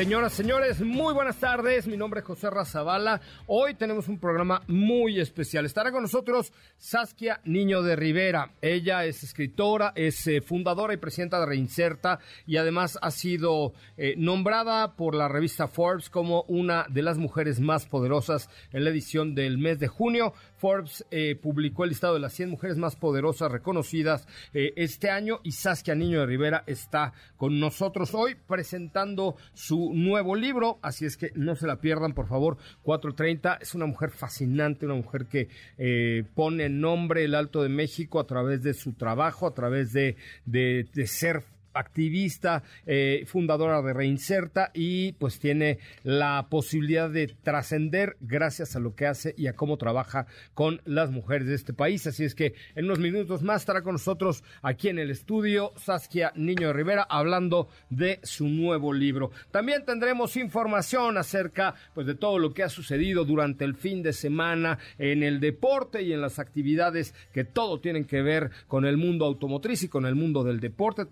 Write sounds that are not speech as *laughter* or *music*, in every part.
Señoras, señores, muy buenas tardes. Mi nombre es José Razabala. Hoy tenemos un programa muy especial. Estará con nosotros Saskia Niño de Rivera. Ella es escritora, es eh, fundadora y presidenta de Reinserta y además ha sido eh, nombrada por la revista Forbes como una de las mujeres más poderosas en la edición del mes de junio. Forbes eh, publicó el listado de las 100 mujeres más poderosas reconocidas este año y Saskia Niño de Rivera está con nosotros hoy presentando su nuevo libro, así es que no se la pierdan, por favor, 430. Es una mujer fascinante, una mujer que eh, pone nombre el Alto de México a través de su trabajo, a través de, de, de ser activista, eh, fundadora de Reinserta y pues tiene la posibilidad de trascender gracias a lo que hace y a cómo trabaja con las mujeres de este país. Así es que en unos minutos más estará con nosotros aquí en el estudio Saskia Niño de Rivera hablando de su nuevo libro. También tendremos información acerca pues de todo lo que ha sucedido durante el fin de semana en el deporte y en las actividades que todo tienen que ver con el mundo automotriz y con el mundo del deporte.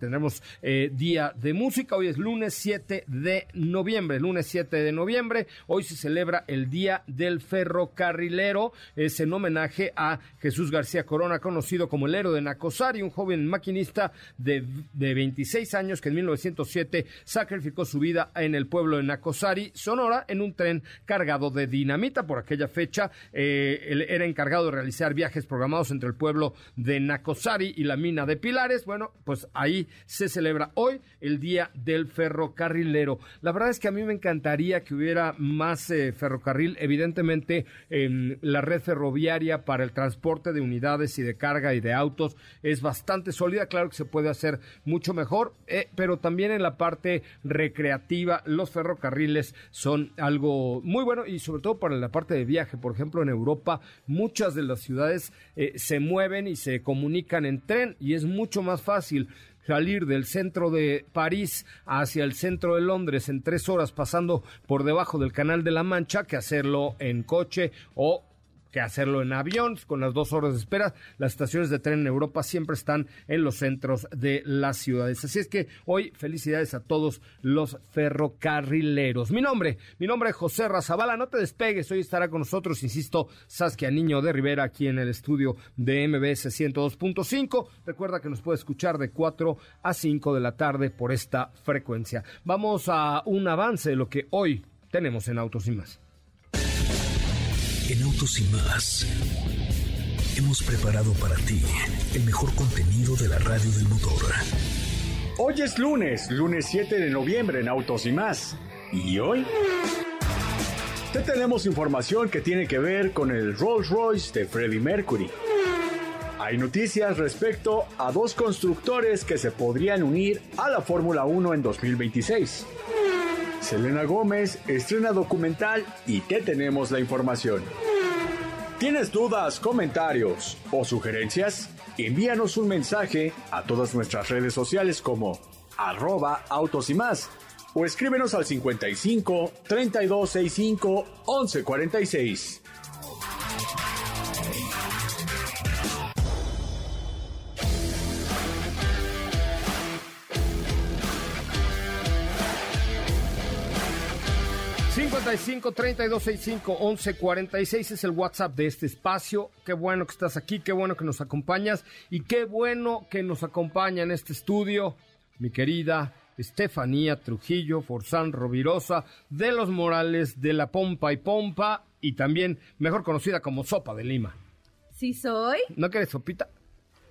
Eh, día de música. Hoy es lunes 7 de noviembre. Lunes 7 de noviembre. Hoy se celebra el Día del Ferrocarrilero. Es en homenaje a Jesús García Corona, conocido como el héroe de Nacosari, un joven maquinista de, de 26 años que en 1907 sacrificó su vida en el pueblo de Nacosari, Sonora, en un tren cargado de dinamita. Por aquella fecha, eh, él era encargado de realizar viajes programados entre el pueblo de Nacosari y la mina de Pilares. Bueno, pues ahí se celebra hoy el Día del Ferrocarrilero. La verdad es que a mí me encantaría que hubiera más eh, ferrocarril, evidentemente en la red ferroviaria para el transporte de unidades y de carga y de autos. Es bastante sólida, claro que se puede hacer mucho mejor, eh, pero también en la parte recreativa los ferrocarriles son algo muy bueno y sobre todo para la parte de viaje, por ejemplo en Europa muchas de las ciudades eh, se mueven y se comunican en tren y es mucho más fácil salir del centro de París hacia el centro de Londres en tres horas pasando por debajo del Canal de la Mancha que hacerlo en coche o que hacerlo en avión con las dos horas de espera. Las estaciones de tren en Europa siempre están en los centros de las ciudades. Así es que hoy felicidades a todos los ferrocarrileros. Mi nombre, mi nombre es José Razabala. No te despegues, hoy estará con nosotros, insisto, Saskia Niño de Rivera aquí en el estudio de MBS 102.5. Recuerda que nos puede escuchar de 4 a 5 de la tarde por esta frecuencia. Vamos a un avance de lo que hoy tenemos en Autos y más. En Autos y más hemos preparado para ti el mejor contenido de la radio del motor. Hoy es lunes, lunes 7 de noviembre en Autos y más. ¿Y hoy? Te tenemos información que tiene que ver con el Rolls Royce de Freddie Mercury. Hay noticias respecto a dos constructores que se podrían unir a la Fórmula 1 en 2026. Selena Gómez estrena documental y te tenemos la información. ¿Tienes dudas, comentarios o sugerencias? Envíanos un mensaje a todas nuestras redes sociales como arroba autos y más o escríbenos al 55 3265 1146. 55 32 65 11 46 es el WhatsApp de este espacio. Qué bueno que estás aquí, qué bueno que nos acompañas y qué bueno que nos acompaña en este estudio mi querida Estefanía Trujillo Forzán Rovirosa de los Morales de la Pompa y Pompa y también mejor conocida como Sopa de Lima. Sí soy. ¿No quieres sopita?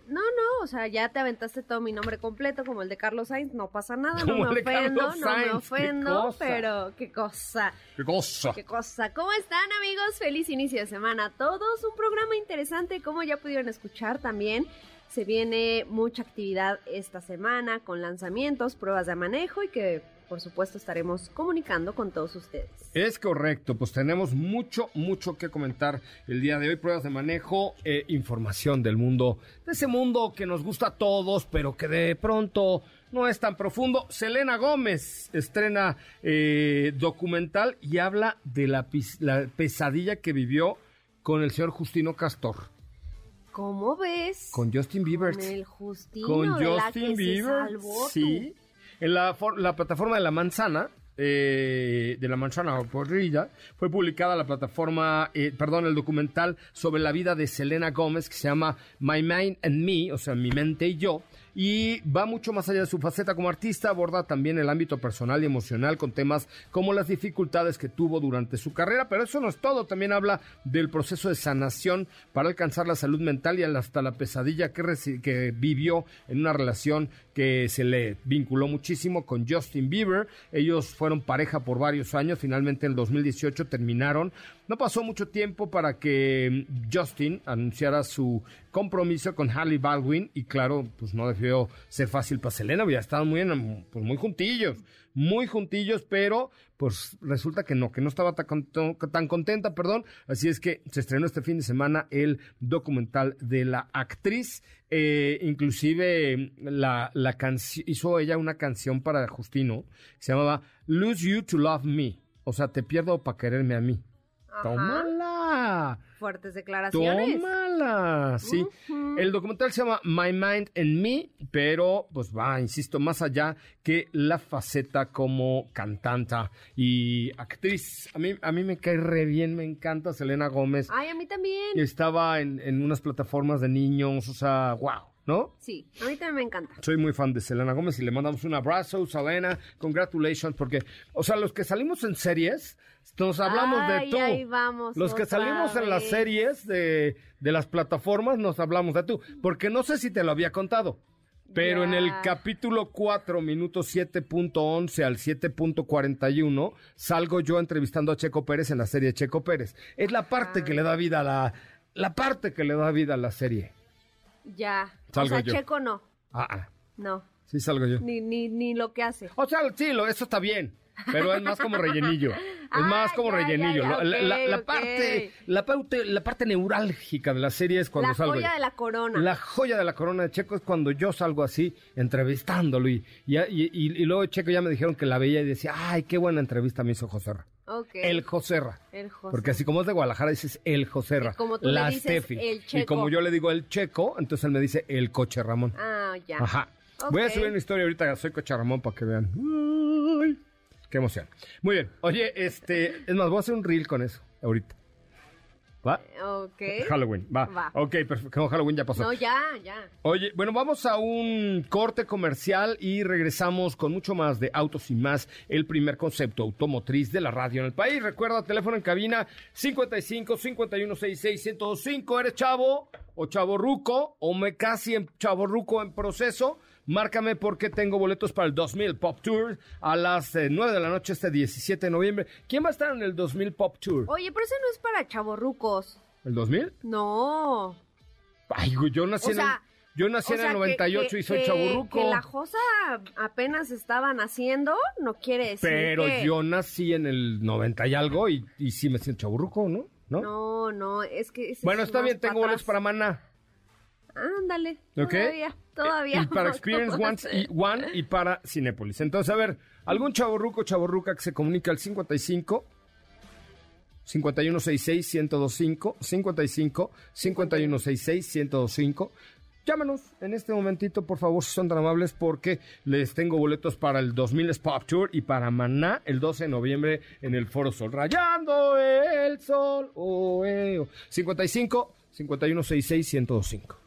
No, no, o sea, ya te aventaste todo mi nombre completo, como el de Carlos Sainz, no pasa nada, no me ofendo, no me ofendo, pero qué cosa. Qué cosa. Qué cosa. ¿Cómo están, amigos? Feliz inicio de semana a todos. Un programa interesante, como ya pudieron escuchar también. Se viene mucha actividad esta semana con lanzamientos, pruebas de manejo y que por supuesto estaremos comunicando con todos ustedes. Es correcto, pues tenemos mucho, mucho que comentar el día de hoy, pruebas de manejo, e información del mundo, de ese mundo que nos gusta a todos, pero que de pronto no es tan profundo. Selena Gómez estrena eh, documental y habla de la, pesadilla que vivió con el señor Justino Castor. ¿Cómo ves? Con Justin Bieber. Con el Justino. Con Justin Bieber. sí. En la, plataforma de La Manzana, eh, de la manzana porrilla, fue publicada la plataforma, eh, perdón, el documental sobre la vida de Selena Gómez que se llama My Mind and Me, o sea, mi mente y yo, y va mucho más allá de su faceta como artista, aborda también el ámbito personal y emocional con temas como las dificultades que tuvo durante su carrera, pero eso no es todo, también habla del proceso de sanación para alcanzar la salud mental y hasta la pesadilla que, que vivió en una relación que se le vinculó muchísimo con Justin Bieber. Ellos fueron pareja por varios años, finalmente en el 2018 terminaron. No pasó mucho tiempo para que Justin anunciara su compromiso con Harley Baldwin y claro, pues no debió ser fácil para Selena, ya estaban muy, pues muy juntillos, muy juntillos, pero pues resulta que no, que no estaba tan, contenta, perdón, así es que se estrenó este fin de semana el documental de la actriz, eh, inclusive la, la hizo ella una canción para Justino, se llamaba Lose You to Love Me, o sea, te pierdo para quererme a mí. ¡Tómala! Fuertes declaraciones. ¡Tómala! Sí. El documental se llama My Mind and Me, pero pues va, insisto, más allá que la faceta como cantanta y actriz. A mí, a mí me cae re bien, me encanta Selena Gómez. Ay, a mí también. Estaba en, en unas plataformas de niños, o sea, wow. ¿No? Sí, a mí también me encanta. Soy muy fan de Selena Gómez y le mandamos un abrazo, Selena, congratulations, porque, o sea, los que salimos en series, nos hablamos de tú. Ahí vamos los que salimos en las series de, de las plataformas, nos hablamos de tú, porque no sé si te lo había contado. Pero en el capítulo 4, minuto 7.11 al 7.41, salgo yo entrevistando a Checo Pérez en la serie Checo Pérez. Es la parte que le da vida a la, la parte que le da vida a la serie. Ya. o sea, Checo no. Ah, ah. No. Sí salgo yo. Ni, ni, ni lo que hace. O sea, sí, lo, eso está bien. Pero es más como rellenillo. Es ah, más como rellenillo. la, parte, la, parte, la parte neurálgica de la serie es cuando salgo. La joya de la corona. La joya de la corona de Checo es cuando yo salgo así, entrevistándolo. Y, y, y, luego Checo ya me dijeron que la veía y decía, ay, qué buena entrevista me hizo El Joserra. El Porque así como es de Guadalajara, dices el Joserra. como tú la le dices, El checo. Y como yo le digo el Checo, entonces él me dice el Coche Ramón. Ah, ya. Ajá. Voy a subir una historia ahorita, soy Coche Ramón, para que vean. Uy, qué emoción. Muy bien. Oye, este, es más, voy a hacer un reel con eso, ahorita. ¿Va? Ok. Halloween, va. va. Ok, perfecto. Halloween ya pasó. No, ya, ya. Oye, bueno, vamos a un corte comercial y regresamos con mucho más de Autos y Más, el primer concepto automotriz de la radio en el país. Recuerda, teléfono en cabina 55 51 66 105. ¿Eres chavo o chavo ruco o me casi en chavo ruco en proceso? Márcame porque tengo boletos para el 2000 Pop Tour a las 9 eh, de la noche este 17 de noviembre. ¿Quién va a estar en el 2000 Pop Tour? Oye, pero ese no es para chavorrucos. ¿El 2000? No. Ay, yo nací en. Yo nací en el 98 y soy chaburruco. Que la Josa apenas estaban haciendo, no quiere decir Pero yo nací en el 90 y algo y, y sí me siento chaburruco, ¿no? ¿no? No, no, es que... Bueno, está bien, tengo boletos para Maná. Ándale. Todavía, todavía. Y para Experience One y, para Cinépolis. Entonces, a ver, algún chaborruco chaborruca que se comunica al 55 5166 1025 55 5166 1025 Llámanos en este momentito, por favor, si son tan amables, porque les tengo boletos para el 2000 Pop Tour y para Maná el 12 de noviembre en el Foro Sol. Rayando el sol. Oh, eh, 55 5166 1025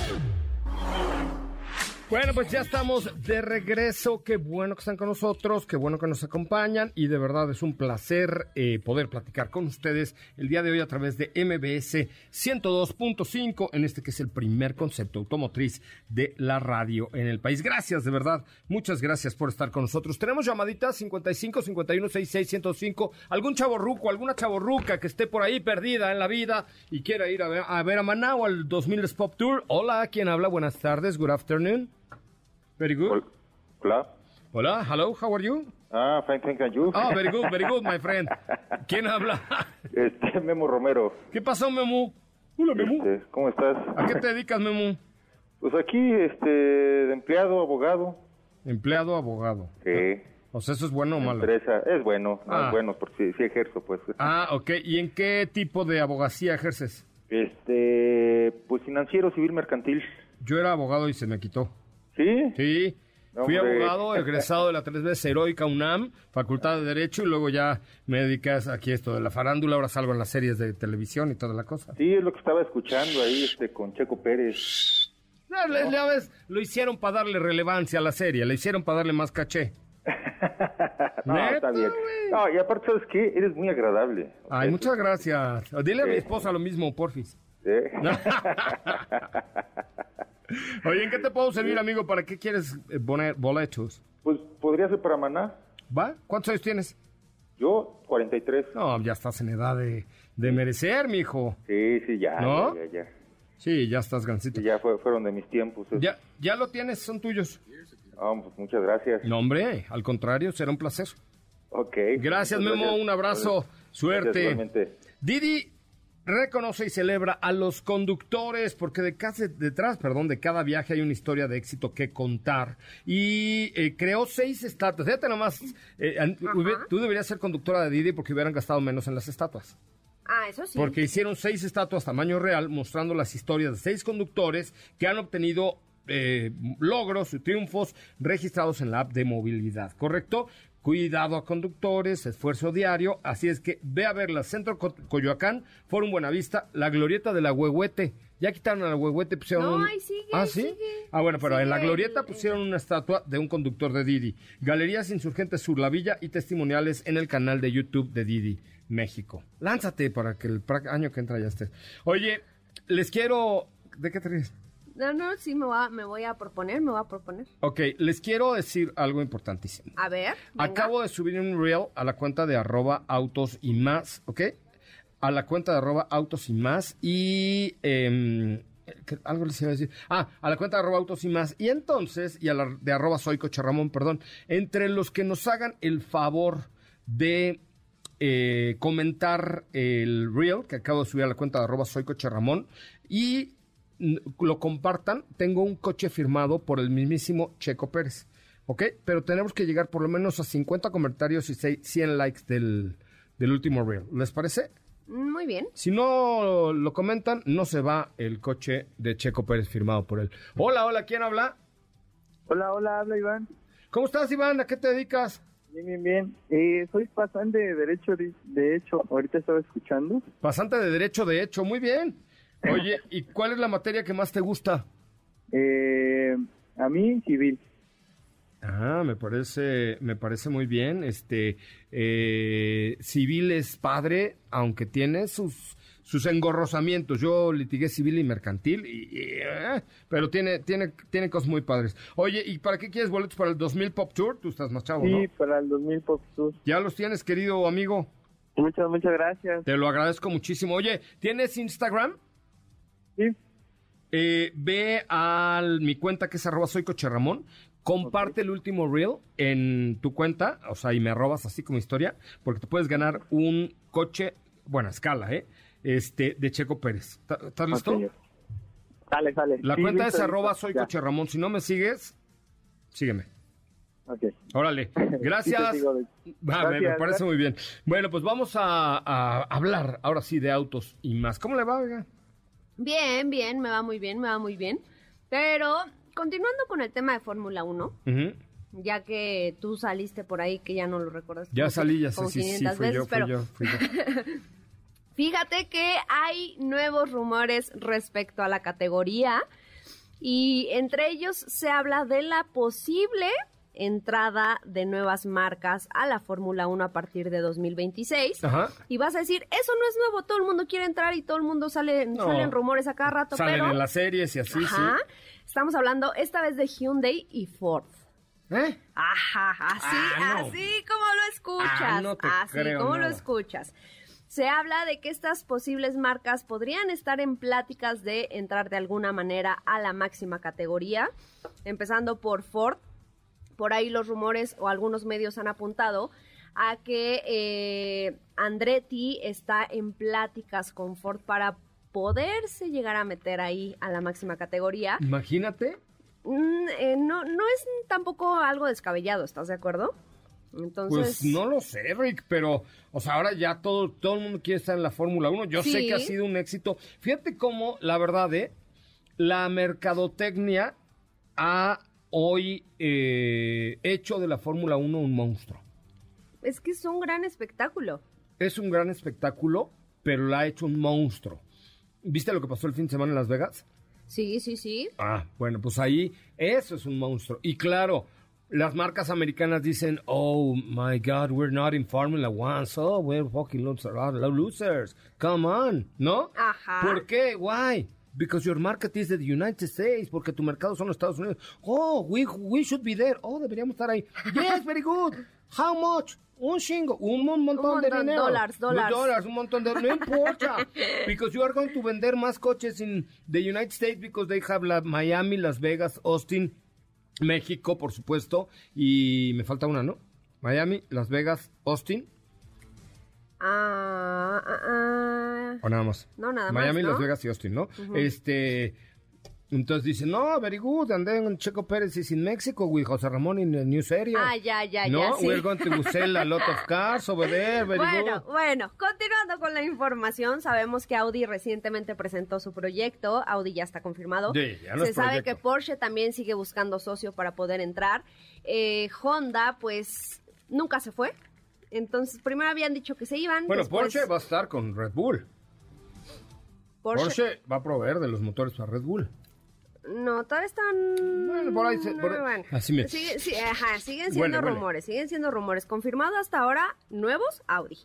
Bueno, pues ya estamos de regreso. Qué bueno que están con nosotros, qué bueno que nos acompañan y de verdad es un placer eh, poder platicar con ustedes el día de hoy a través de MBS 102.5 en este que es el primer concepto automotriz de la radio en el país. Gracias, de verdad. Muchas gracias por estar con nosotros. Tenemos llamaditas 55 51 66 105. Algún chaborruco, alguna chaborruca que esté por ahí perdida en la vida y quiera ir a ver a, ver a Manao al 2000 Pop Tour. Hola, ¿quién habla? Buenas tardes. Good afternoon. Very good. Hola. Hola, hello, how are you? Ah, fine, thank you. Ah, very good, very good, my friend. *laughs* ¿Quién habla? Este, Memo Romero. ¿Qué pasó, Memo? Hola, Memo. Este, ¿Cómo estás? ¿A qué te dedicas, Memo? Pues aquí, este, de empleado, abogado. Empleado, abogado. Sí. O sea, ¿eso es bueno o malo? Empresa. Es bueno, no Ah. es bueno, porque sí, sí ejerzo, pues. Ah, ok. ¿Y en qué tipo de abogacía ejerces? Este, pues financiero, civil, mercantil. Yo era abogado y se me quitó. ¿Sí? Sí. Fui Hombre. abogado, egresado de la tres veces heroica UNAM, Facultad de Derecho, y luego ya me dedicas aquí esto de la farándula, ahora salgo en las series de televisión y toda la cosa. Sí, es lo que estaba escuchando ahí, este, con Checo Pérez. Ya, le- ya ves, lo hicieron para darle relevancia a la serie, le hicieron para darle más caché. *laughs* no, Neta, está bien. No, y aparte, ¿sabes qué? Eres muy agradable. O Ay, sea, muchas gracias. Dile a mi esposa lo mismo, porfis. ¿Eh? *laughs* Oye, ¿en qué te puedo servir, amigo? ¿Para qué quieres eh, poner boletos? Pues podría ser para Maná. ¿Va? ¿Cuántos años tienes? Yo, 43. No, ya estás en edad de, de merecer, mijo. Sí, sí, ya. ¿No? Ya, ya, ya. Sí, ya estás gancito. Sí, ya fue- fueron de mis tiempos. Ya, ya lo tienes, son tuyos. Ah, pues muchas gracias. No, hombre, al contrario, será un placer. Ok. Gracias, Memo, un abrazo, Gracias, suerte. igualmente. Didi reconoce y celebra a los conductores porque de casa- detrás, perdón, de cada viaje hay una historia de éxito que contar y eh, creó seis estatuas. Fíjate nomás, eh, hubie- tú deberías ser conductora de Didi porque hubieran gastado menos en las estatuas. Ah, eso sí. Porque hicieron seis estatuas tamaño real mostrando las historias de seis conductores que han obtenido eh, logros y triunfos registrados en la app de movilidad, ¿correcto? Cuidado a conductores, esfuerzo diario, así es que ve a verla, Centro Co- Coyoacán, Forum Buenavista, la glorieta de la Huehuete. Ya quitaron a la Huehuete, pusieron No, un- ahí sigue, ¿Ah, sí? sigue. Ah, bueno, pero en la glorieta pusieron una estatua de un conductor de Didi. Galerías Insurgentes Sur La Villa y testimoniales en el canal de YouTube de Didi, México. Lánzate para que el año que entra ya esté. Oye, les quiero... ¿De qué te ríes? No, no, sí me, va, me voy a proponer, me voy a proponer. Ok, les quiero decir algo importantísimo. A ver. venga. Acabo de subir un reel a la cuenta de arroba autos y más, ¿ok? A la cuenta de arroba autos y más y... em, ¿qué- algo les iba a decir. Ah, a la cuenta de arroba autos y más. Y entonces, y a la de arroba soy Coche Ramón, perdón. Entre los que nos hagan el favor de eh, comentar el reel que acabo de subir a la cuenta de arroba soy Coche Ramón y lo compartan, tengo un coche firmado por el mismísimo Checo Pérez. ¿Ok? Pero tenemos que llegar por lo menos a 50 comentarios y seis- 100 likes del, del último reel. ¿Les parece? Muy bien. Si no lo comentan, no se va el coche de Checo Pérez firmado por él. Hola, hola, ¿quién habla? Hola, hola, habla Iván. ¿Cómo estás, Iván? ¿A qué te dedicas? Bien, bien, bien. Eh, soy pasante de Derecho, de, de hecho, ahorita estaba escuchando. Pasante de Derecho, de hecho, muy bien. Oye, ¿y cuál es la materia que más te gusta? Eh, a mí, civil. Ah, me parece, me parece muy bien. Este, eh, civil es padre, aunque tiene sus, sus engorrosamientos. Yo litigué civil y mercantil, y, y, eh, pero tiene, tiene, tiene cosas muy padres. Oye, ¿y para qué quieres boletos para el 2000 Pop Tour? Tú estás más chavo, Sí, ¿no? para el 2000 Pop Tour. Ya los tienes, querido amigo. Muchas, muchas gracias. Te lo agradezco muchísimo. Oye, ¿tienes Instagram? Sí, Eh, ve a mi cuenta que es arroba soy coche Ramón. Comparte el último reel en tu cuenta, o sea, y me arrobas así como historia, porque te puedes ganar un coche, buena escala, ¿eh? Este, de Checo Pérez. ¿Ta- ¿Estás listo? ok. Sale, sale. La Sí, cuenta listo, es arroba soy coche Ramón. Si no me sigues, sígueme. Ok. Órale, *laughs* gracias. sigo Ah, me- parece muy bien. Bueno, pues vamos a, a hablar ahora sí de autos y más. ¿Cómo le va, oiga? Bien, bien, me va muy bien, me va muy bien. Pero, continuando con el tema de Fórmula 1, Ujú. ya que tú saliste por ahí, que ya no lo recuerdas. Ya salí, ya sé, sí, sí, 500 fui yo, fui pero yo, fui yo. *laughs* Fíjate que hay nuevos rumores respecto a la categoría Y entre ellos se habla de la posible entrada de nuevas marcas a la Fórmula 1 a partir de 2026. Y vas a decir, eso no es nuevo, todo el mundo quiere entrar y todo el mundo sale, salen rumores a cada rato. Salen en las series y así, Ajá. Estamos hablando esta vez de Hyundai y Ford. ¿Eh? Ajá, así, ah, así como lo escuchas. Ah, no así como lo escuchas. Se habla de que estas posibles marcas podrían estar en pláticas de entrar de alguna manera a la máxima categoría, empezando por Ford. Por ahí los rumores o algunos medios han apuntado a que eh, Andretti está en pláticas con Ford para poderse llegar a meter ahí a la máxima categoría. Imagínate. Mm, eh, no, no es tampoco algo descabellado, ¿estás de acuerdo? Entonces... Pues no lo sé, Rick, pero, o sea, ahora ya todo, todo el mundo quiere estar en la Fórmula 1. Yo sé que ha sido un éxito. Fíjate cómo, la verdad, ¿eh? la mercadotecnia ha hoy eh, hecho de la Fórmula 1 un monstruo. Es que es un gran espectáculo. Es un gran espectáculo, pero la ha hecho un monstruo. ¿Viste lo que pasó el fin de semana en Las Vegas? Sí, sí, sí. Ah, bueno, pues ahí eso es un monstruo. Y claro, las marcas americanas dicen, oh my God, we're not in Formula One, so we're fucking losers. Come on, ¿no? Ajá. ¿Por qué? Why? Because your market is the United States, porque tu mercado son los Estados Unidos. Oh, we, we should be there. Oh, deberíamos estar ahí. Yes, very good. How much? Un chingo, un, montón, de dinero. Dólares, dólares. Dólares, un montón de No importa. *laughs* because you are going to vender más coches in the United States because they have la Miami, Las Vegas, Austin, México, por supuesto. Y me falta una, ¿no? Miami, Las Vegas, Austin. Ah, ah, ah. O nada más. No, nada más. Miami, Las Vegas y Austin, ¿no? Este. Entonces dice, no, very good, and then Checo Pérez is in Mexico with José Ramón in the new series. Ah, ya, ya, no, ya, sí. we're going to sell a lot of *laughs* cars over there, very bueno, Bueno, continuando con la información, sabemos que Audi recientemente presentó su proyecto, Audi ya está confirmado. Sí, ya no Se sabe que Porsche también sigue buscando socio para poder entrar. Eh, Honda, pues, nunca se fue. Entonces, primero habían dicho que se iban. Bueno, Porsche va a estar con Red Bull. Porsche... Porsche va a proveer de los motores para Red Bull. No, todavía están. Bueno, por ahí. Así me. sí, ajá, siguen siendo rumores, siguen siendo rumores. Confirmado hasta ahora, nuevos Audi.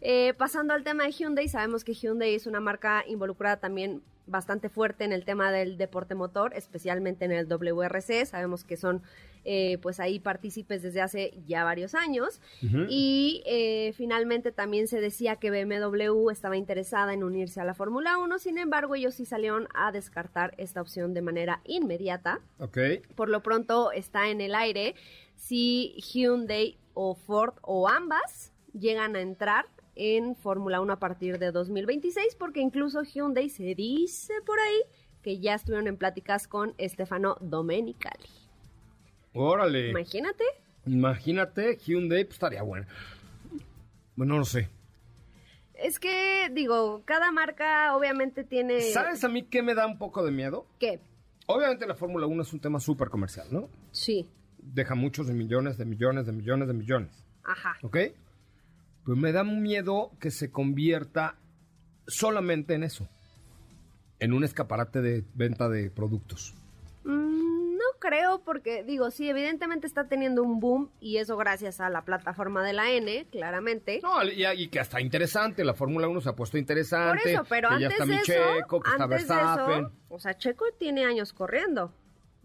Eh, pasando al tema de Hyundai, sabemos que Hyundai es una marca involucrada también bastante fuerte en el tema del deporte motor, especialmente en el WRC. Sabemos que son eh, pues ahí partícipes desde hace ya varios años. Y eh, finalmente también se decía que BMW estaba interesada en unirse a la Fórmula 1, sin embargo ellos sí salieron a descartar esta opción de manera inmediata. Por lo pronto está en el aire si Hyundai o Ford o ambas llegan a entrar en Fórmula 1 a partir de 2026, porque incluso Hyundai se dice por ahí que ya estuvieron en pláticas con Stefano Domenicali. Órale. Imagínate. Imagínate, Hyundai pues, estaría bueno. Bueno, no lo sé. Es que, digo, cada marca obviamente tiene... ¿Sabes a mí qué me da un poco de miedo? ¿Qué? Obviamente la Fórmula 1 es un tema súper comercial, ¿no? Sí. Deja muchos de millones, de millones, de millones, de millones. Ajá. ¿Ok? Pues me da miedo que se convierta solamente en eso. En un escaparate de venta de productos. Mm, no creo, porque digo, sí, evidentemente está teniendo un boom y eso gracias a la plataforma de la N, claramente. No, y, que está interesante, la Fórmula 1 se ha puesto interesante. Por eso, pero antes ya está de Checo, que está Verstappen. o sea, Checo tiene años corriendo.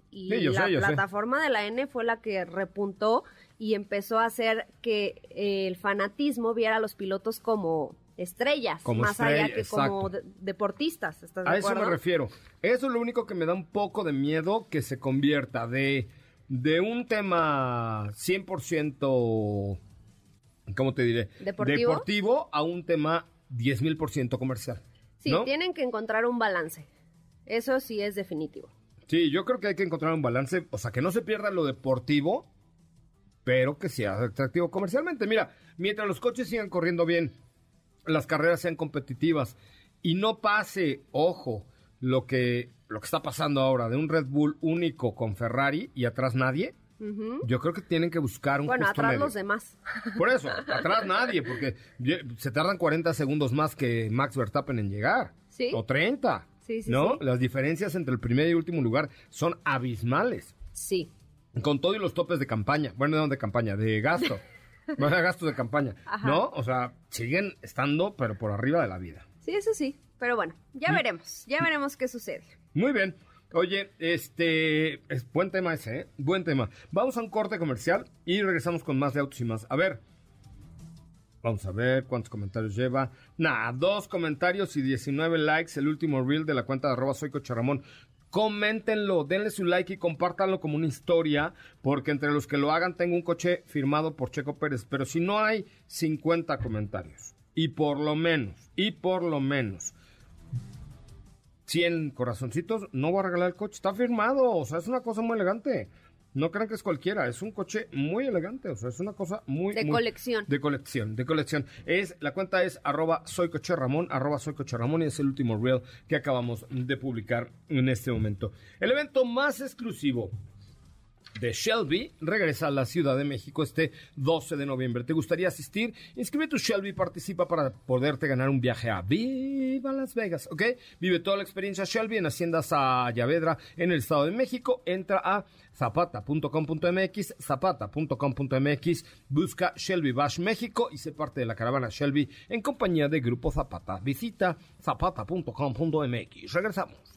Y la plataforma de la N fue la que repuntó y empezó a hacer que el fanatismo viera a los pilotos como estrellas, más allá que como deportistas. a eso me refiero. Eso es lo único que me da un poco de miedo que se convierta de, de un tema 100%, ¿cómo te diré? Deportivo, deportivo a un tema 10.000% comercial. Sí, tienen que encontrar un balance. Eso sí es definitivo. Sí, yo creo que hay que encontrar un balance, o sea, que no se pierda lo deportivo, pero que sea atractivo comercialmente. Mira, mientras los coches sigan corriendo bien, las carreras sean competitivas y no pase, ojo, lo que, lo que está pasando ahora de un Red Bull único con Ferrari y atrás nadie. Yo creo que tienen que buscar un Bueno, atrás los demás. Por eso, atrás nadie, porque se tardan 40 segundos más que Max Verstappen en llegar. Sí. O 30. Sí, sí, ¿No? sí. Las diferencias entre el primer y último lugar son abismales. Sí. Con todo y los topes de campaña. Bueno, no de campaña, de gasto. *laughs* bueno, de gastos de campaña. Ajá. ¿No? O sea, siguen estando, pero por arriba de la vida. Sí, eso sí. Pero bueno, Mm. ya veremos. Ya veremos qué sucede. Muy bien. Oye, este es buen tema ese, ¿eh? Buen tema. Vamos a un corte comercial y regresamos con más de autos y más. A ver. Vamos a ver cuántos comentarios lleva. Nah, dos comentarios y 19 likes. El último reel de la cuenta de arroba soy Coche Ramón. Coméntenlo, denle su like y compártanlo como una historia, porque entre los que lo hagan tengo un coche firmado por Checo Pérez. Pero si no hay 50 comentarios, y por lo menos, y por lo menos 100 corazoncitos, no voy a regalar el coche. Está firmado, o sea, es una cosa muy elegante. No crean que es cualquiera, es un coche muy elegante, o sea, es una cosa muy... De muy- colección. De colección, de colección. Es, la cuenta es arroba soy coche Ramón, arroba soy coche Ramón y es el último reel que acabamos de publicar en este momento. El evento más exclusivo de Shelby regresa a la Ciudad de México este 12 de noviembre. ¿Te gustaría asistir? Inscribe tu Shelby y participa para poderte ganar un viaje a Viva Las Vegas, ¿ok? Vive toda la experiencia Shelby en Haciendas a Llavedra en el Estado de México. Entra a zapata.com.mx, zapata.com.mx, busca Shelby Bash México y sé parte de la caravana Shelby en compañía de Grupo Zapata. Visita zapata.com.mx. Regresamos.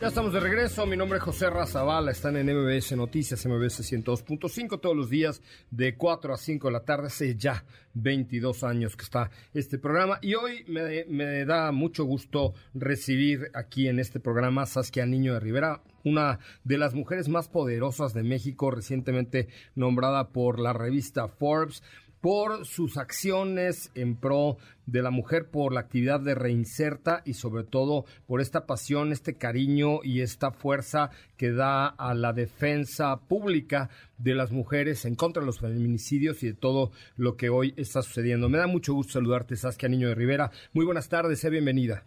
Ya estamos de regreso. Mi nombre es José Razabala. Están en MBS Noticias, MBS 102.5 todos los días de 4 a 5 de la tarde. Hace ya 22 años que está este programa. Y hoy me, me da mucho gusto recibir aquí en este programa Saskia Niño de Rivera, una de las mujeres más poderosas de México, recientemente nombrada por la revista Forbes por sus acciones en pro de la mujer, por la actividad de Reinserta y sobre todo por esta pasión, este cariño y esta fuerza que da a la defensa pública de las mujeres en contra de los feminicidios y de todo lo que hoy está sucediendo. Me da mucho gusto saludarte, Saskia Niño de Rivera. Muy buenas tardes, sea bienvenida.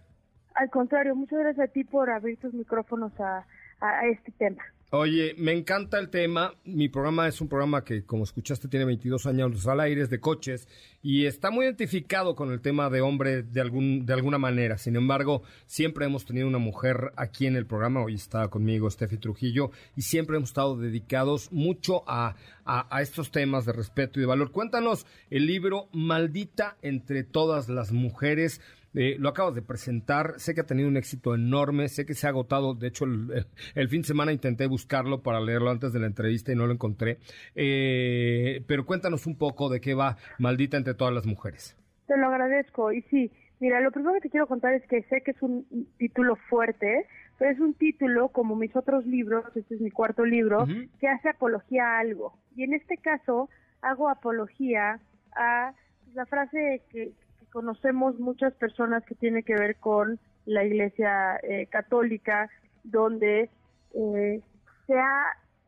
Al contrario, muchas gracias a ti por abrir tus micrófonos a, a este tema. Oye, me encanta el tema. Mi programa es un programa que, como escuchaste, tiene 22 años al aire, es de coches, y está muy identificado con el tema de hombre de, algún, de alguna manera. Sin embargo, siempre hemos tenido una mujer aquí en el programa. Hoy está conmigo Steffi Trujillo, y siempre hemos estado dedicados mucho a, a, a estos temas de respeto y de valor. Cuéntanos el libro Maldita entre todas las mujeres. Eh, lo acabas de presentar, sé que ha tenido un éxito enorme, sé que se ha agotado, de hecho el, el, fin de semana intenté buscarlo para leerlo antes de la entrevista y no lo encontré, eh, pero cuéntanos un poco de qué va Maldita entre todas las mujeres. Te lo agradezco y sí, mira, lo primero que te quiero contar es que sé que es un título fuerte, pero es un título como mis otros libros, este es mi cuarto libro, uh -huh. que hace apología a algo. Y en este caso hago apología a la frase que, conocemos muchas personas que tiene que ver con la Iglesia eh, Católica, donde eh, se ha,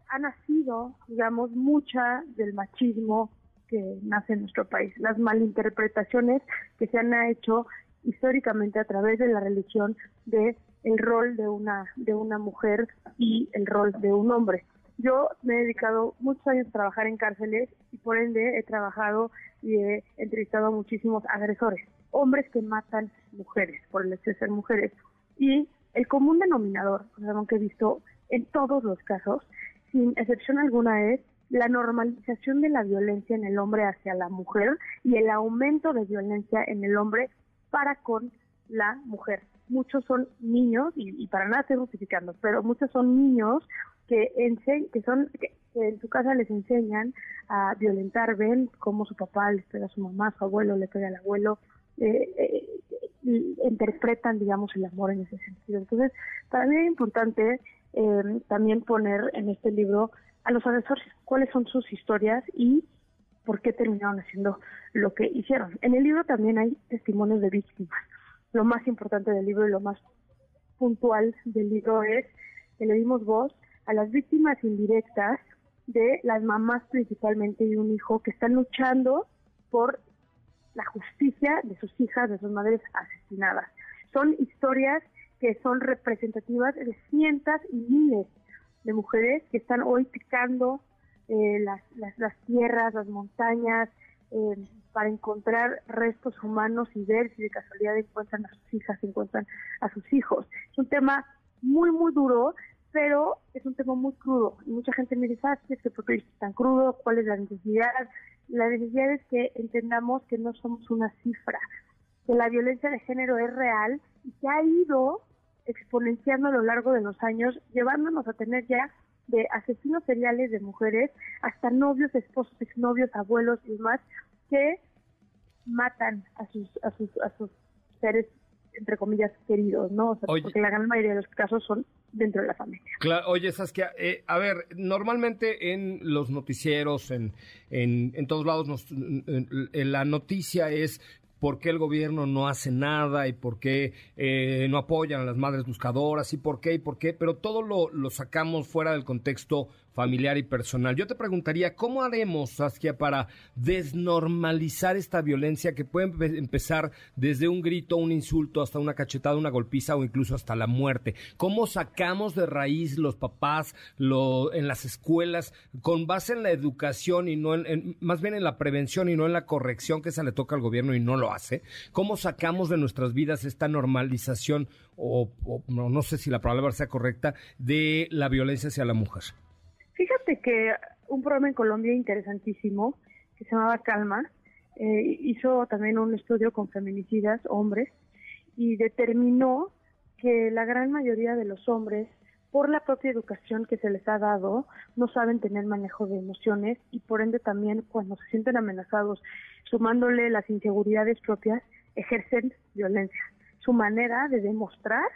ha, nacido, digamos, mucha del machismo que nace en nuestro país, las malinterpretaciones que se han hecho históricamente a través de la religión de el rol de una de una mujer y el rol de un hombre. Yo me he dedicado muchos años a trabajar en cárceles y por ende he trabajado y he entrevistado a muchísimos agresores, hombres que matan mujeres por el hecho de ser mujeres. Y el común denominador, que he visto en todos los casos, sin excepción alguna, es la normalización de la violencia en el hombre hacia la mujer y el aumento de violencia en el hombre para con la mujer. Muchos son niños, y, y para nada estoy justificando, pero muchos son niños que, ense que son que, en su casa les enseñan a violentar, ven cómo su papá les pega a su mamá, su abuelo le pega al abuelo, eh, eh, interpretan, digamos, el amor en ese sentido. Entonces, para mí es importante eh, también poner en este libro a los agresores cuáles son sus historias y por qué terminaron haciendo lo que hicieron. En el libro también hay testimonios de víctimas. Lo más importante del libro y lo más puntual del libro es que le dimos voz a las víctimas indirectas de las mamás principalmente de un hijo que están luchando por la justicia de sus hijas, de sus madres asesinadas. Son historias que son representativas de cientos y miles de mujeres que están hoy picando eh, las, las, tierras, las montañas, eh, para encontrar restos humanos y ver si de casualidad encuentran a sus hijas, encuentran a sus hijos. Es un tema muy, muy duro, pero es un tema muy crudo. Y mucha gente me dice, ah, es que por qué es tan crudo? ¿Cuál es la necesidad? La necesidad es que entendamos que no somos una cifra, que la violencia de género es real y que ha ido exponenciando a lo largo de los años, llevándonos a tener ya de asesinos seriales de mujeres hasta novios, esposos, exnovios, abuelos y demás que matan a sus a sus a sus seres entre comillas queridos, ¿no? porque la gran mayoría de los casos son dentro de la familia. Claro, oye, Saskia, eh, a ver, normalmente en los noticieros, en, en, en todos lados, nos, la noticia es por qué el gobierno no hace nada y por qué eh, no apoyan a las madres buscadoras y por qué y por qué, pero todo lo, lo sacamos fuera del contexto familiar y personal. Yo te preguntaría, ¿cómo haremos, Saskia, para desnormalizar esta violencia que puede empezar desde un grito, un insulto, hasta una cachetada, una golpiza o incluso hasta la muerte? ¿Cómo sacamos de raíz los papás en las escuelas con base en la educación y no en, más bien en la prevención y no en la corrección que se le toca al gobierno y no lo hace? ¿Cómo sacamos de nuestras vidas esta normalización o, o no sé si la palabra sea correcta de la violencia hacia la mujer? Que un programa en Colombia interesantísimo, que se llamaba Calma, eh, hizo también un estudio con feminicidas, hombres, y determinó que la gran mayoría de los hombres, por la propia educación que se les ha dado, no saben tener manejo de emociones y por ende también cuando se sienten amenazados, sumándole las inseguridades propias, ejercen violencia. Su manera de demostrar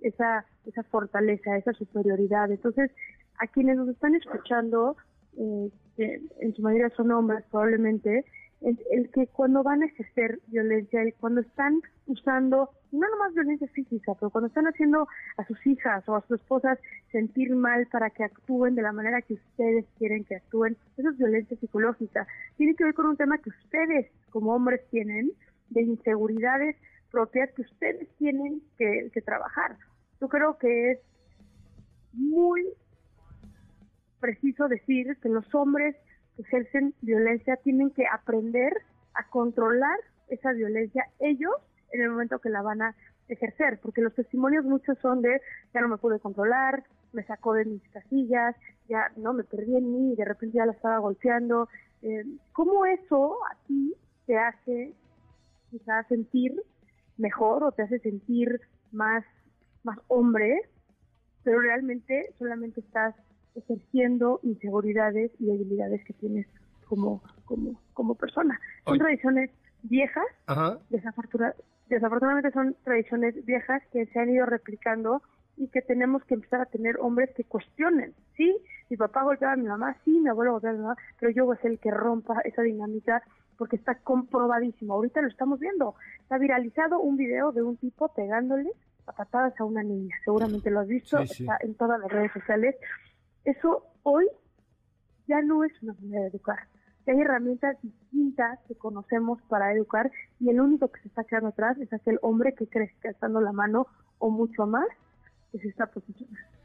esa, esa fortaleza, esa superioridad. Entonces, a quienes nos están escuchando, eh, que en su mayoría son hombres probablemente, el, que cuando van a ejercer violencia y cuando están usando, no nomás violencia física, pero cuando están haciendo a sus hijas o a sus esposas sentir mal para que actúen de la manera que ustedes quieren que actúen, eso es violencia psicológica. Tiene que ver con un tema que ustedes como hombres tienen, de inseguridades propias que ustedes tienen que, que trabajar. Yo creo que es muy preciso decir que los hombres que ejercen violencia tienen que aprender a controlar esa violencia ellos en el momento que la van a ejercer, porque los testimonios muchos son de ya no me pude controlar, me sacó de mis casillas, ya no me perdí en mí y de repente ya la estaba golpeando. Eh, ¿Cómo eso a ti te hace quizás sentir mejor o te hace sentir más, más hombre, pero realmente solamente estás ejerciendo inseguridades y debilidades que tienes como, como, como persona. Son tradiciones viejas, desafortunadamente son tradiciones viejas que se han ido replicando y que tenemos que empezar a tener hombres que cuestionen, ¿sí? Mi papá golpeaba a mi mamá, sí, mi abuelo golpeaba a mi mamá, pero yo voy a ser el que rompa esa dinámica porque está comprobadísimo. Ahorita lo estamos viendo. Está viralizado un video de un tipo pegándole a patadas a una niña. Seguramente lo has visto, está en todas las redes sociales. Eso hoy ya no es una manera de educar. Hay herramientas distintas que conocemos para educar y el único que se está quedando atrás es aquel hombre que cree que alzando la mano o mucho más que se está posicionando.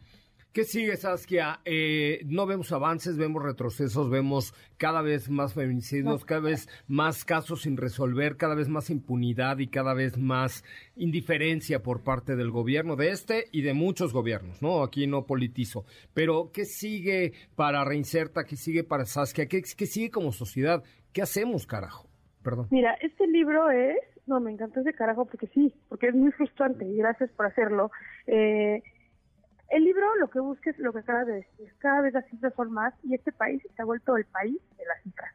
¿Qué sigue, Saskia? Eh, no vemos avances, vemos retrocesos, vemos cada vez más feminicidios, cada vez más casos sin resolver, cada vez más impunidad y cada vez más indiferencia por parte del gobierno, de este y de muchos gobiernos, ¿no? Aquí no politizo. Pero, ¿qué sigue para Reinserta? ¿Qué sigue para Saskia? ¿Qué, qué sigue como sociedad? ¿Qué hacemos, carajo? Perdón. Mira, este libro es... No, me encanta ese carajo porque sí, porque es muy frustrante y gracias por hacerlo. Eh, el libro lo que busca es lo que acaba de decir, cada vez las cifras son más y este país se ha vuelto el país de las cifras.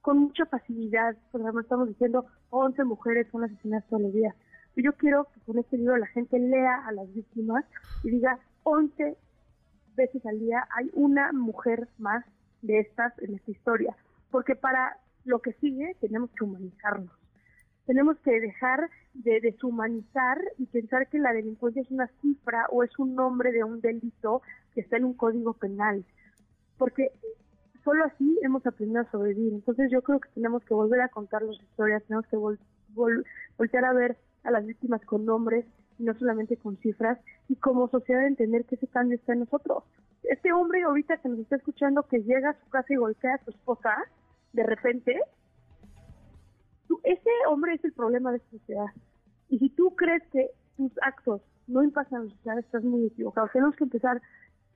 Con mucha facilidad, por ejemplo, estamos diciendo 11 mujeres son asesinadas todos los días. Yo quiero que con este libro la gente lea a las víctimas y diga 11 veces al día hay una mujer más de estas en esta historia. Porque para lo que sigue tenemos que humanizarnos. Tenemos que dejar de deshumanizar y pensar que la delincuencia es una cifra o es un nombre de un delito que está en un código penal, porque solo así hemos aprendido a sobrevivir. Entonces yo creo que tenemos que volver a contar las historias, tenemos que voltear a ver a las víctimas con nombres y no solamente con cifras, y como sociedad entender que ese cambio está en nosotros. Este hombre ahorita que nos está escuchando que llega a su casa y golpea a su esposa, de repente, ese hombre es el problema de esta sociedad. Y si tú crees que tus actos no impactan a la sociedad, estás muy equivocado. Tenemos que empezar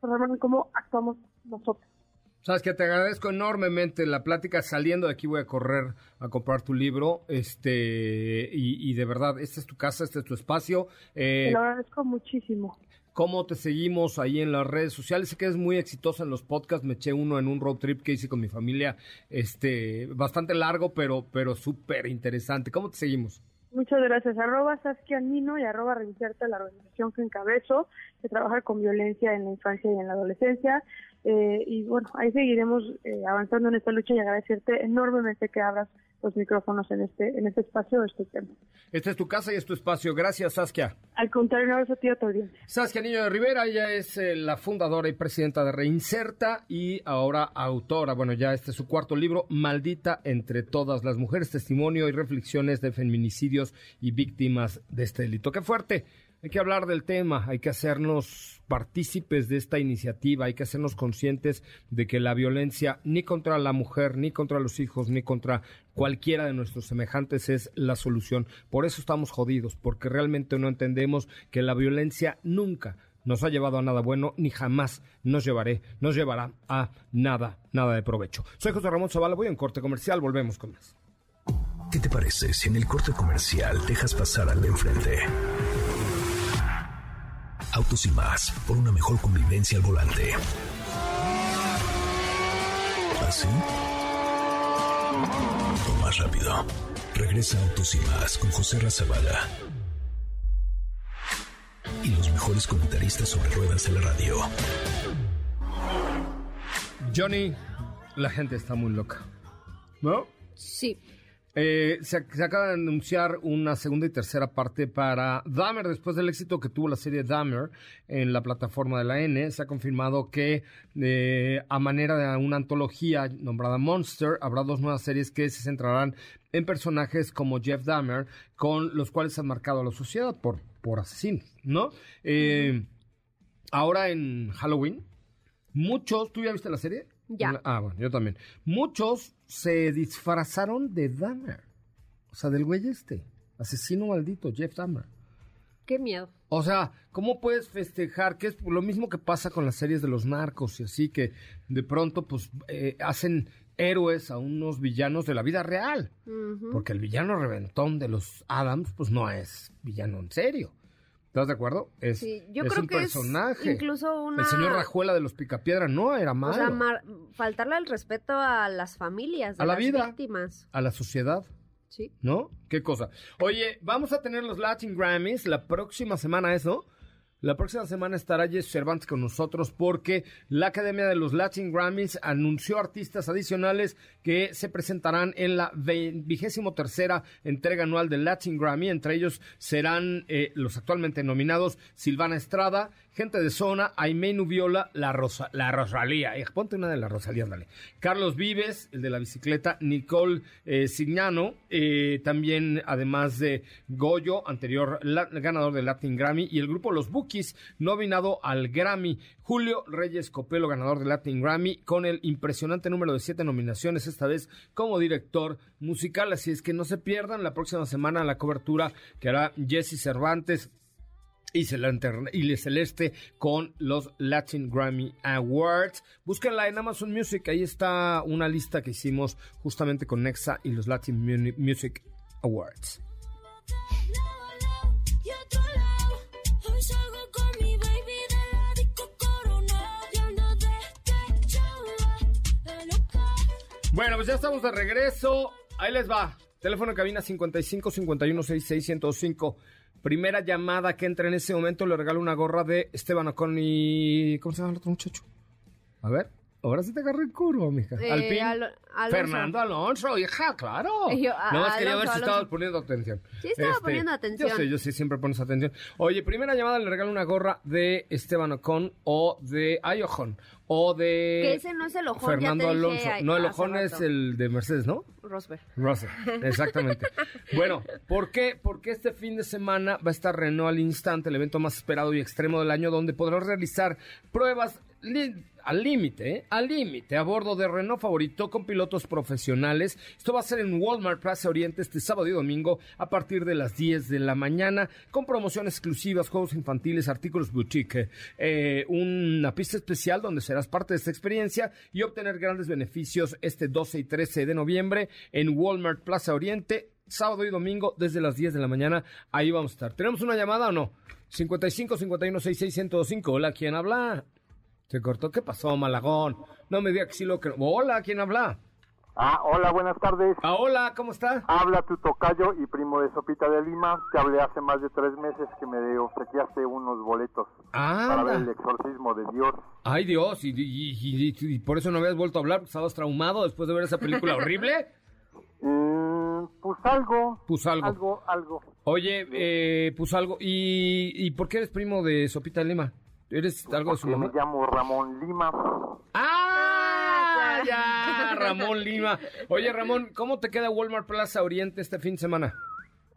a ver cómo actuamos nosotros. Sabes que te agradezco enormemente la plática. Saliendo de aquí voy a correr a comprar tu libro. Este y, de verdad, esta es tu casa, este es tu espacio. Eh, te lo agradezco muchísimo. ¿Cómo te seguimos ahí en las redes sociales? Sé que es muy exitosa en los podcasts. Me eché uno en un road trip que hice con mi familia. Este, bastante largo, pero, pero súper interesante. ¿Cómo te seguimos? Muchas gracias. Arroba Saskia Nino y arroba Revisarte, la organización que encabezo, que trabaja con violencia en la infancia y en la adolescencia. Eh, y bueno, ahí seguiremos eh, avanzando en esta lucha y agradecerte enormemente que abras los micrófonos en este, en este espacio, este tema. Esta es tu casa y es tu espacio. Gracias, Saskia. Al contrario, un abrazo a ti a tu audiencia. Saskia Niño de Rivera, ella es eh, la fundadora y presidenta de Reinserta y ahora autora, bueno, ya este es su cuarto libro, Maldita entre todas las mujeres, testimonio y reflexiones de feminicidios y víctimas de este delito. ¡Qué fuerte! Hay que hablar del tema, hay que hacernos partícipes de esta iniciativa, hay que hacernos conscientes de que la violencia ni contra la mujer, ni contra los hijos, ni contra cualquiera de nuestros semejantes es la solución. Por eso estamos jodidos, porque realmente no entendemos que la violencia nunca nos ha llevado a nada bueno, ni jamás nos llevaré, nos llevará a nada, nada de provecho. Soy José Ramón Zavala, voy en corte comercial, volvemos con más. ¿Qué te parece si en el corte comercial dejas pasar al de enfrente? Autos y más, por una mejor convivencia al volante. ¿Así? O más rápido. Regresa Autos y más con José Razabala. Y los mejores comentaristas sobre ruedas de la radio. Johnny, la gente está muy loca. ¿No? Sí. Eh, se, acaba de anunciar una segunda y tercera parte para Dahmer, después del éxito que tuvo la serie Dahmer en la plataforma de la N. Se ha confirmado que eh, a manera de una antología nombrada Monster, habrá dos nuevas series que se centrarán en personajes como Jeff Dahmer, con los cuales se ha marcado a la sociedad por, por asesinos, ¿no? Eh, ahora en Halloween, muchos, ¿tú ya viste la serie? Ya. Ah, bueno, yo también. Muchos se disfrazaron de Dahmer. O sea, del güey este. Asesino maldito, Jeff Dahmer. Qué miedo. O sea, ¿cómo puedes festejar? Que es lo mismo que pasa con las series de los narcos y así, que de pronto, pues, eh, hacen héroes a unos villanos de la vida real. Porque el villano reventón de los Adams, pues, no es villano en serio. ¿Estás de acuerdo? Es, sí, yo creo un que personaje. incluso una... El señor Rajuela de los Picapiedra no era malo. O sea, faltarle el respeto a las familias, de a la vida, víctimas. A la sociedad. Sí. ¿No? ¿Qué cosa? Oye, vamos a tener los Latin Grammys la próxima semana, ¿eso? La próxima semana estará Jess Cervantes con nosotros porque la Academia de los Latin Grammys anunció artistas adicionales que se presentarán en la vigésimo tercera entrega anual del Latin Grammy. Entre ellos serán eh, los actualmente nominados Silvana Estrada, Gente de Zona, Aimee Nubiola, La, Rosa, la Rosalía. Eh, ponte una de la Rosalía, ándale. Carlos Vives, el de la bicicleta, Nicole eh, Signano, eh, también además de Goyo, anterior ganador del Latin Grammy, y el grupo Los Bookies, nominado al Grammy. Julio Reyes Copelo, ganador del Latin Grammy, con el impresionante número de siete nominaciones, esta vez como director musical. Así es que no se pierdan la próxima semana la cobertura que hará Jesse Cervantes y Celeste con los Latin Grammy Awards. Búsquenla en Amazon Music, ahí está una lista que hicimos justamente con Nexa y los Latin Music Awards. Bueno, pues ya estamos de regreso. Ahí les va. Teléfono en cabina 55 51 66 105. Primera llamada que entra en ese momento le regalo una gorra de Esteban Ocon y... ¿Cómo se llama el otro muchacho? A ver. Ahora sí te agarré el curvo, mija. Eh, Fernando Alonso, hija, claro. no más quería ver si estabas poniendo atención. Sí, estaba este, poniendo atención. Yo sé, yo sí siempre pones atención. Oye, primera llamada le regalo una gorra de Esteban Ocon o de Ayojón o de... Que ese no es el ojón, Fernando Alonso. no, el ojón es el de Mercedes, ¿no? Rosberg. Rosberg, exactamente. *laughs* bueno, ¿por qué? Porque este fin de semana va a estar Renault al instante, el evento más esperado y extremo del año, donde podrás realizar pruebas al límite, ¿eh? al límite, a bordo de Renault Favorito con pilotos profesionales. Esto va a ser en Walmart Plaza Oriente este sábado y domingo a partir de las 10 de la mañana con promociones exclusivas, juegos infantiles, artículos boutique, eh, una pista especial donde serás parte de esta experiencia y obtener grandes beneficios este 12 y 13 de noviembre en Walmart Plaza Oriente, sábado y domingo desde las 10 de la mañana. Ahí vamos a estar. ¿Tenemos una llamada o no? 55 51 66 105. Hola, ¿quién habla? Se cortó. ¿Qué pasó, Malagón? No me diga que sí lo que... Hola, ¿quién habla? Ah, hola, buenas tardes. Ah, hola, ¿cómo está? Habla tu tocayo y primo de Sopita de Lima. Te hablé hace más de tres meses que me ofrecíaste unos boletos para ver el exorcismo de Dios. Ay, Dios, y, por eso no habías vuelto a hablar, estabas traumado después de ver esa película *laughs* horrible. Mm, pues algo. Pues algo. Algo, algo. Oye, eh, pues algo. ¿Y, ¿Y por qué eres primo de Sopita de Lima? ¿Eres algo de su mamá? me llamo Ramón Lima. ¡Ah! Ya, Ramón Lima. Oye, Ramón, ¿cómo te queda Walmart Plaza Oriente este fin de semana?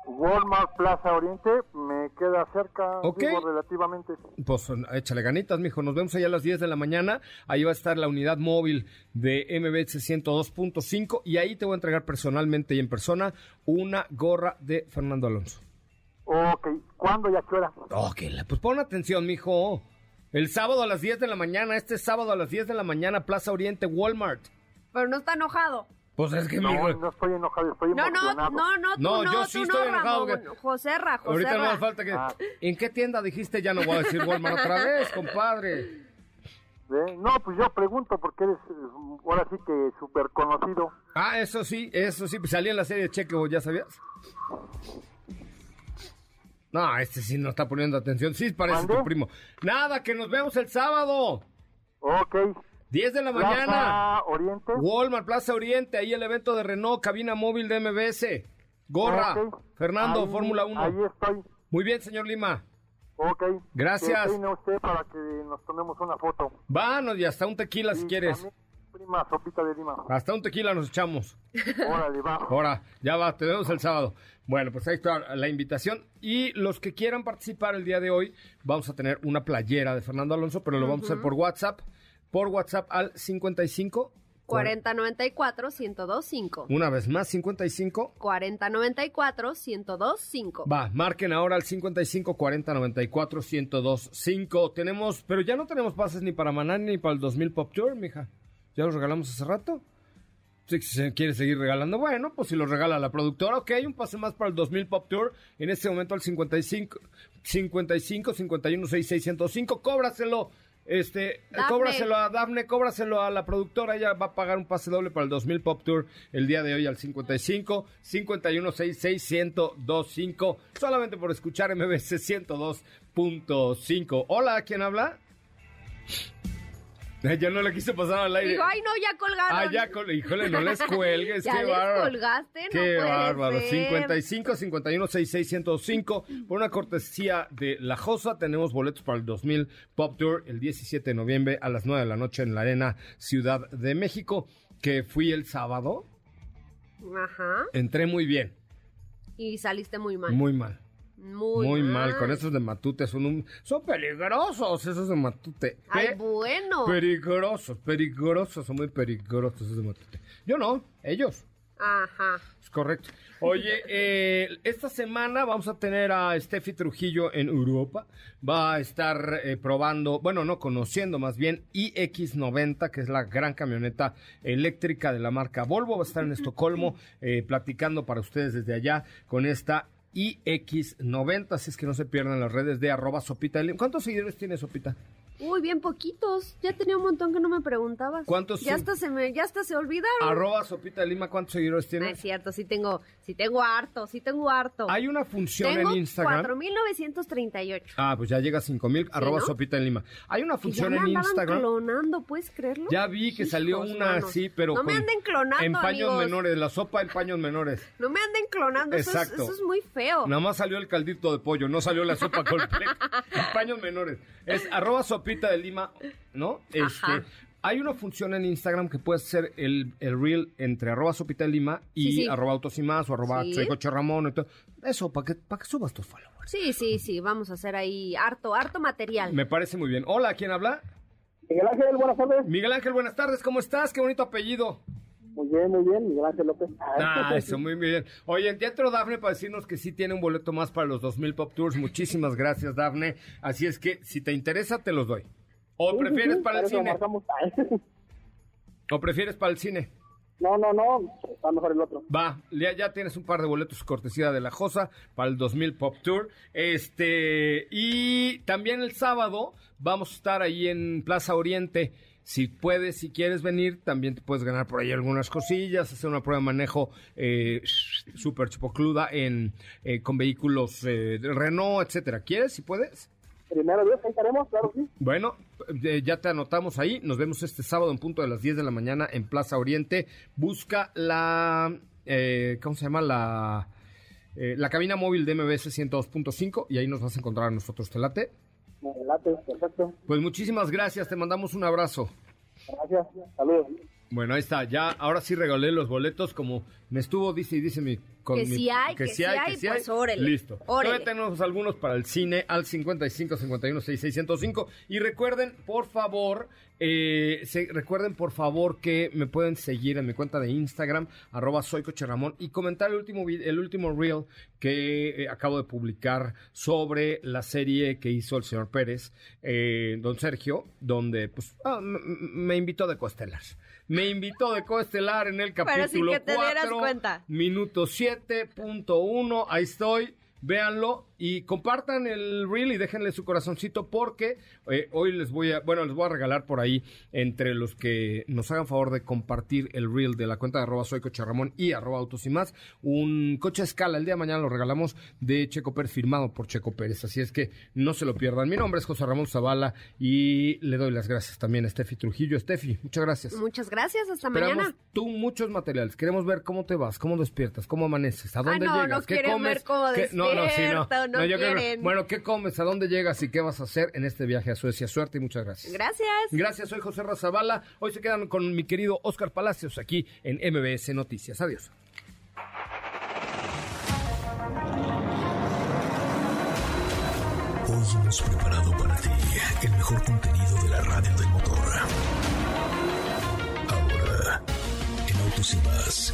Walmart Plaza Oriente me queda cerca, relativamente. Pues échale ganitas, mijo. Nos vemos allá a las 10 de la mañana. Ahí va a estar la unidad móvil de MBS 102.5 y ahí te voy a entregar personalmente y en persona una gorra de Fernando Alonso. Ok, ¿cuándo y a qué hora? Ok, pues pon atención, mijo. El sábado a las 10 de la mañana, este sábado a las 10 de la mañana, Plaza Oriente, Walmart. Pero no está enojado. Pues es que no, no estoy enojado, estoy no, emocionado. No, no, no, tú no, yo sí estoy enojado. José Ra, José Ahorita no me falta que... Ah. ¿En qué tienda dijiste? Ya no voy a decir Walmart otra vez, *laughs* compadre. ¿Eh? No, pues yo pregunto porque eres ahora sí que súper conocido. Ah, eso sí, eso sí, pues salí en la serie de Cheque, ¿ya sabías? No, este sí no está poniendo atención. Sí, parece tu primo. Nada, que nos vemos el sábado. Ok. 10 de la mañana. Plaza Oriente. Walmart, Plaza Oriente. Ahí el evento de Renault, cabina móvil de MBS. Gorra. Fernando, Fórmula 1. Ahí estoy. Muy bien, señor Lima. Ok. Gracias. Que usted para que nos tomemos una foto. Vámonos y hasta un tequila si quieres. prima, sopita de lima. Hasta un tequila nos echamos. Órale, va. Ahora, ya va, te vemos el sábado. Bueno, pues ahí está la invitación. Y los que quieran participar el día de hoy, vamos a tener una playera de Fernando Alonso, pero lo vamos a hacer por WhatsApp. Por WhatsApp al 55 4094 1025. Una vez más, 55 4094 1025. Va, marquen ahora al 55 4094 1025. Tenemos, pero ya no tenemos pases ni para Maná ni para el 2000 Pop Tour, mija. Ya los regalamos hace rato si se quiere seguir regalando, bueno, pues si lo regala la productora, ok, un pase más para el 2000 Pop Tour, en este momento al 55, 55, 51, 6605, cóbraselo, este, cóbraselo a Dafne, cóbraselo a la productora, ella va a pagar un pase doble para el 2000 Pop Tour el día de hoy al 55, 51, 66, 1025, solamente por escuchar MBC 102.5. Hola, ¿quién habla? *laughs* Ya no le quise pasar al aire. Digo, ay, no, ya colgaron. Ah, ya colgaron. Híjole, no les *laughs* cuelgues. ya qué les bárbaro. colgaste, no Qué bárbaro. ser. 55 51 66 105. Por una cortesía de La Josa, tenemos boletos para el 2000 Pop Tour el 17 de noviembre a las 9 de la noche en la Arena Ciudad de México. Que fui el sábado. Ajá. Entré muy bien. Y saliste muy mal. Muy mal. Muy, Muy mal, con esos de Matute son un... son peligrosos esos de Matute. Ay, Pe- bueno. Peligrosos, peligrosos, son muy peligrosos esos de Matute. Yo no, ellos. Ajá. Es correcto. Oye, *laughs* eh, esta semana vamos a tener a Steffi Trujillo en Europa. Va a estar eh, probando, bueno, no conociendo más bien, iX90, que es la gran camioneta eléctrica de la marca Volvo. Va a estar en *laughs* Estocolmo eh, platicando para ustedes desde allá con esta iX90. Así es que no se pierdan las redes de arroba Sopita. ¿Cuántos seguidores tiene Sopita? Uy, bien poquitos. Ya tenía un montón que no me preguntabas. ¿Cuántos? Ya hasta se me, ya hasta se olvidaron. Arroba Sopita Lima, ¿cuántos seguidores tienes? Ah, es cierto, sí tengo, sí tengo harto, sí tengo harto. Hay una función en Instagram. 4.938. Ah, pues ya llega a 5.000, arroba Sopita de Lima. Hay una función en Instagram. clonando, ¿puedes creerlo? Ya vi que salió una así, pero No me anden clonando, En paños menores, la sopa en paños menores. *laughs* No me anden clonando, Exacto. Eso, es, eso es muy feo. Nada más salió el caldito de pollo, no salió la sopa completa. *laughs* en paños menores. Es arroba Sopita de Lima ¿no? Este, hay una función en Instagram que puede ser el, el reel entre arroba sopita de lima y arroba autos y más o arroba sí. Ramón y todo. Eso, para que, para que subas tus followers. Sí, sí, sí, vamos a hacer ahí harto, harto material. Me parece muy bien. Hola, ¿quién habla? Miguel Ángel, buenas tardes. Miguel Ángel, buenas tardes, ¿cómo estás? Qué bonito apellido. Muy bien, muy bien, Miguel Ángel López. Ah, eso, muy bien. Oye, en Teatro Dafne para decirnos que sí tiene un boleto más para los 2000 Pop Tours. Muchísimas gracias, Dafne. Así es que si te interesa, te los doy. ¿O prefieres para el cine? *laughs* ¿O prefieres para el cine? No, no, no, está mejor el otro. Va, ya, ya, tienes un par de boletos cortesía de la Josa para el 2000 Pop Tour. Este, y también el sábado vamos a estar ahí en Plaza Oriente. Si puedes, si quieres venir, también te puedes ganar por ahí algunas cosillas, hacer una prueba de manejo eh, súper chupocluda en, eh, con vehículos eh, Renault, etcétera. ¿Quieres, si puedes? Primero Dios, estaremos, claro sí. Bueno, eh, ya te anotamos ahí. Nos vemos este sábado en punto de las 10 de la mañana en Plaza Oriente. Busca la. Eh, ¿Cómo se llama? La. Eh, la cabina móvil de MBS 102.5 y ahí nos vas a encontrar a nosotros. ¿Te late? Me perfecto. Pues muchísimas gracias, te mandamos un abrazo. Gracias, saludos. Bueno, ahí está, ya, ahora sí regalé los boletos como me estuvo, dice y dice mi que si hay, que, si hay, que si pues hay. Listo. Todavía tenemos algunos para el cine al 55 51 6605 y recuerden, por favor, eh, recuerden por favor que me pueden seguir en mi cuenta de Instagram arroba soy Ramón y comentar el último el último reel que eh, acabo de publicar sobre la serie que hizo el señor Pérez, eh, don Sergio, donde pues ah, me invitó de coestelar. Me invitó de coestelar en el capítulo 4, minuto 7.1, ahí estoy, véanlo y compartan el reel y déjenle su corazoncito porque eh, hoy les voy a, bueno, les voy a regalar por ahí entre los que nos hagan favor de compartir el reel de la cuenta de arroba soy coche Ramón y arroba autos y más, un coche a escala. El día de mañana lo regalamos de Checo Pérez firmado por Checo Pérez. Así es que no se lo pierdan. Mi nombre es José Ramón Zavala y le doy las gracias también a Steffi Trujillo. Steffi, muchas gracias. Muchas gracias, hasta mañana. Tú muchos materiales. Queremos ver cómo te vas, cómo despiertas, cómo amaneces, a dónde no, llegas, qué comes. Ver cómo no, no, sí, no bueno, ¿qué comes? ¿A dónde llegas y qué vas a hacer en este viaje a Suecia? Suerte y muchas gracias. Gracias. Gracias, soy José Razabala. Hoy se quedan con mi querido Oscar Palacios aquí en MBS Noticias. Adiós. Hoy hemos preparado para ti el mejor contenido de la radio del motor. Ahora, en Autos y más,